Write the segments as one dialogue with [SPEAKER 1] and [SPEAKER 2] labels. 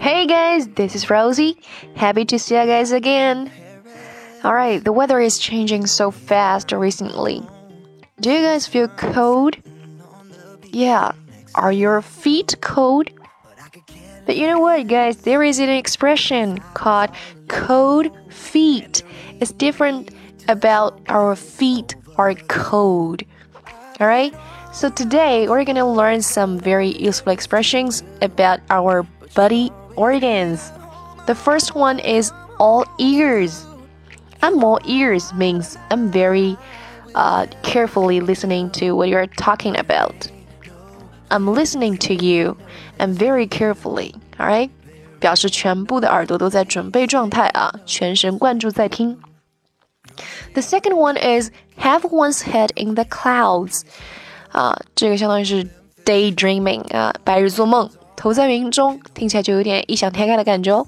[SPEAKER 1] Hey guys, this is Rosie. Happy to see you guys again. Alright, the weather is changing so fast recently. Do you guys feel cold? Yeah. Are your feet cold? But you know what, guys? There is an expression called cold feet. It's different about our feet are cold. Alright? So today we're gonna learn some very useful expressions about our body organs. The first one is all ears. I'm all ears means I'm very uh, carefully listening to what you're talking about. I'm listening to you and very carefully. All right，表示全部的耳朵都在准备状态啊，全神贯注在听。The second one is have one's head in the clouds。啊，这个相当于是 daydreaming 啊，白日做梦， 投在云中，听起来就有点异想天开的感觉哦。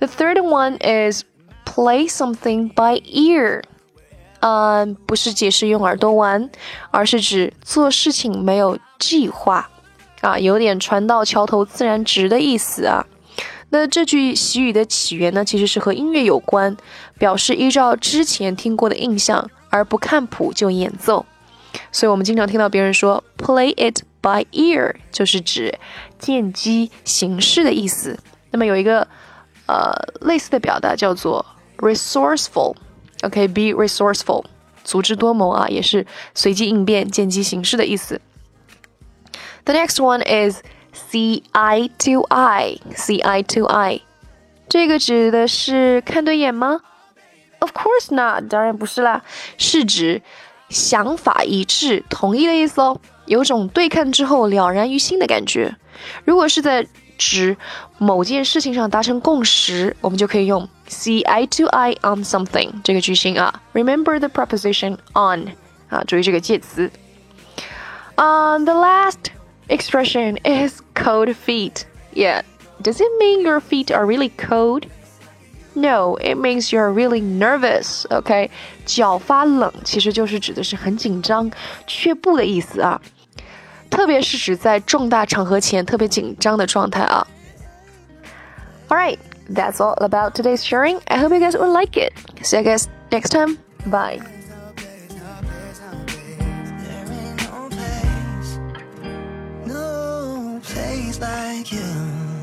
[SPEAKER 1] The third one is play something by ear。嗯，不是解释用耳朵玩，而是指做事情没有计划啊，有点船到桥头自然直的意思啊。那这句习语的起源呢，其实是和音乐有关，表示依照之前听过的印象而不看谱就演奏。所以我们经常听到别人说 “play it by ear”，就是指见机行事的意思，那么有一个呃类似的表达叫做 resourceful。OK，be resourceful，足智多谋啊，也是随机应变，见机行事的意思。the next one is C I two I，C I two I，这个指的是看对眼吗？of course not，当然不是啦，是指想法一致，同意的意思哦。有种对看之后了然于心的感觉。如果是在指某件事情上达成共识，我们就可以用 see eye to eye on something 这个句型啊。Remember the preposition on 啊，注意这个介词。Um, the last expression is cold feet. Yeah. Does it mean your feet are really cold? No, it means you're really nervous. OK，脚发冷其实就是指的是很紧张、却步的意思啊。 特别是指在重大场合前特别紧张的状态啊。Alright, that's all about today's sharing. I hope you guys will like it. See you guys next time. Bye. like you